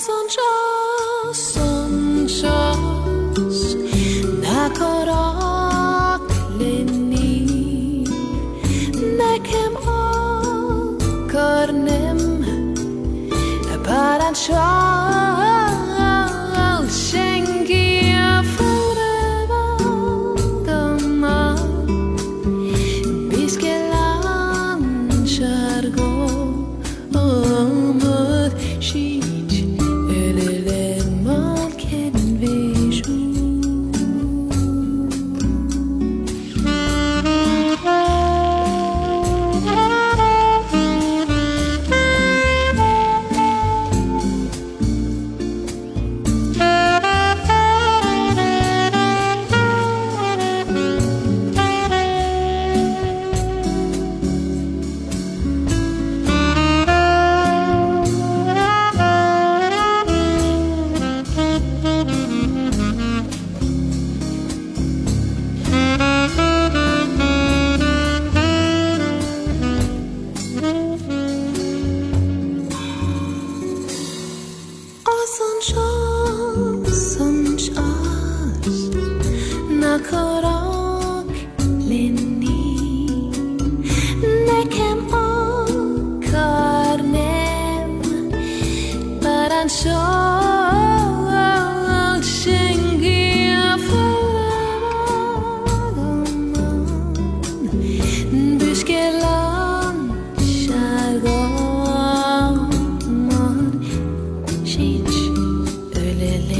sunshine, sunshine, that could. bakarak lenni. Nekem o karnem. Paran şol şengi afalaman büskelan şargaman şiç şey, ölele